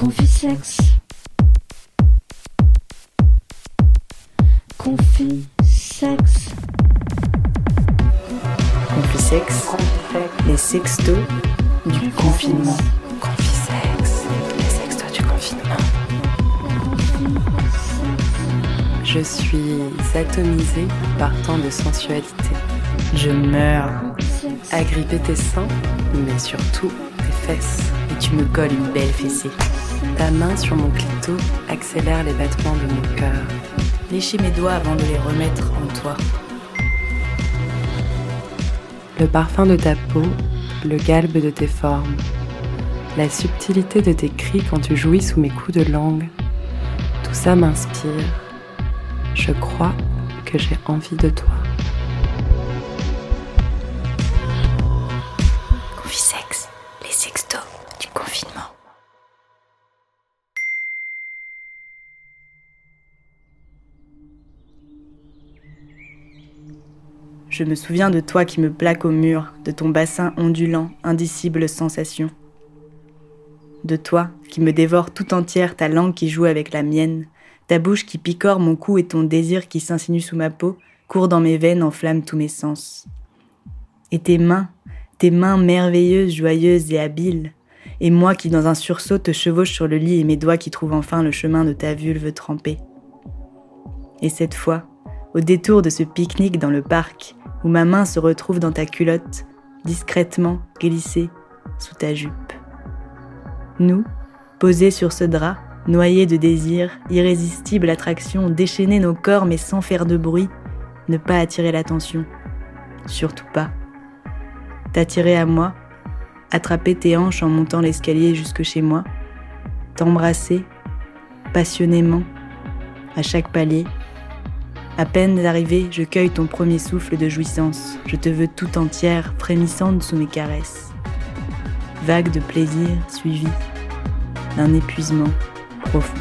Confisex. Confisex. Confisex. Les sextos du confinement. Confisex. Les sextos du confinement. Je suis atomisée par tant de sensualité. Je meurs. Agripper tes seins, mais surtout tes fesses. Et tu me colles une belle fessée. Ta main sur mon clito accélère les battements de mon cœur. Lécher mes doigts avant de les remettre en toi. Le parfum de ta peau, le galbe de tes formes, la subtilité de tes cris quand tu jouis sous mes coups de langue, tout ça m'inspire. Je crois que j'ai envie de toi. Je me souviens de toi qui me plaque au mur, de ton bassin ondulant, indicible sensation. De toi qui me dévore tout entière, ta langue qui joue avec la mienne, ta bouche qui picore mon cou et ton désir qui s'insinue sous ma peau, court dans mes veines, enflamme tous mes sens. Et tes mains, tes mains merveilleuses, joyeuses et habiles, et moi qui dans un sursaut te chevauche sur le lit et mes doigts qui trouvent enfin le chemin de ta vulve trempée. Et cette fois, au détour de ce pique-nique dans le parc, où ma main se retrouve dans ta culotte, discrètement glissée sous ta jupe. Nous, posés sur ce drap, noyés de désir, irrésistible attraction, déchaîner nos corps mais sans faire de bruit, ne pas attirer l'attention. Surtout pas. T'attirer à moi, attraper tes hanches en montant l'escalier jusque chez moi, t'embrasser, passionnément, à chaque palier, à peine d'arriver, je cueille ton premier souffle de jouissance. Je te veux tout entière, frémissante sous mes caresses. Vague de plaisir suivie d'un épuisement profond.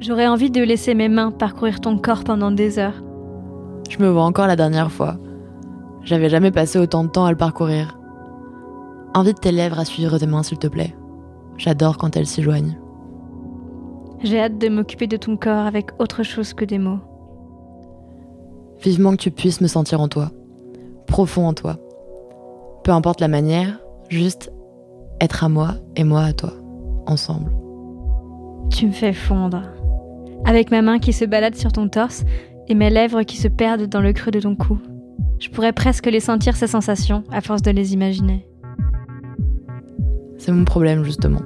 J'aurais envie de laisser mes mains parcourir ton corps pendant des heures. Je me vois encore la dernière fois. J'avais jamais passé autant de temps à le parcourir. Invite tes lèvres à suivre tes mains, s'il te plaît. J'adore quand elles s'y joignent. J'ai hâte de m'occuper de ton corps avec autre chose que des mots. Vivement que tu puisses me sentir en toi, profond en toi. Peu importe la manière, juste être à moi et moi à toi, ensemble. Tu me fais fondre. Avec ma main qui se balade sur ton torse et mes lèvres qui se perdent dans le creux de ton cou. Je pourrais presque les sentir ces sensations à force de les imaginer. C'est mon problème justement.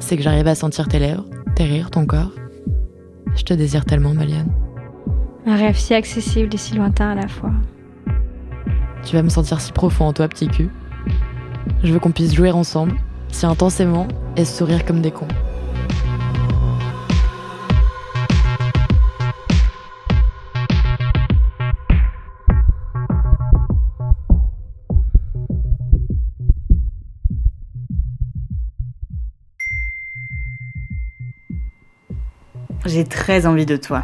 C'est que j'arrive à sentir tes lèvres, tes rires, ton corps. Je te désire tellement, Maliane. Un rêve si accessible et si lointain à la fois. Tu vas me sentir si profond en toi, petit cul. Je veux qu'on puisse jouer ensemble, si intensément, et se sourire comme des cons. J'ai très envie de toi.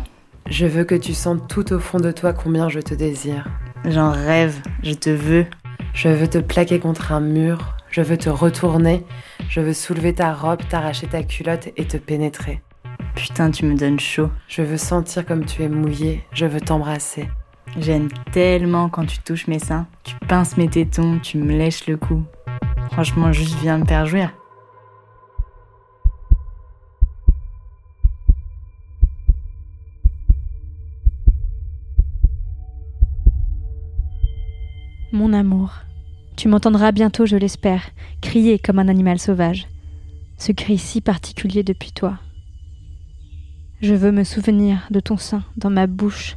Je veux que tu sentes tout au fond de toi combien je te désire. J'en rêve, je te veux. Je veux te plaquer contre un mur, je veux te retourner, je veux soulever ta robe, t'arracher ta culotte et te pénétrer. Putain, tu me donnes chaud. Je veux sentir comme tu es mouillé, je veux t'embrasser. J'aime tellement quand tu touches mes seins. Tu pinces mes tétons, tu me lèches le cou. Franchement, juste viens me faire jouir. Mon amour, tu m'entendras bientôt, je l'espère, crier comme un animal sauvage. Ce cri si particulier depuis toi. Je veux me souvenir de ton sein dans ma bouche,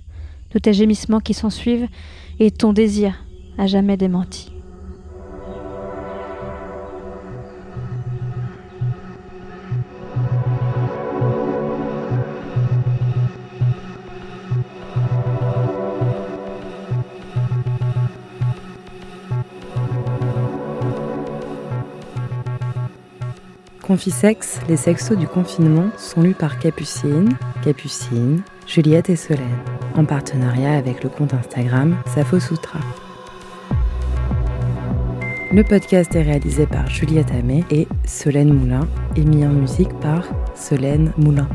de tes gémissements qui s'ensuivent et ton désir à jamais démenti. Confisex, les sextos du confinement sont lus par Capucine, Capucine, Juliette et Solène, en partenariat avec le compte Instagram Safo Sutra. Le podcast est réalisé par Juliette Amé et Solène Moulin et mis en musique par Solène Moulin.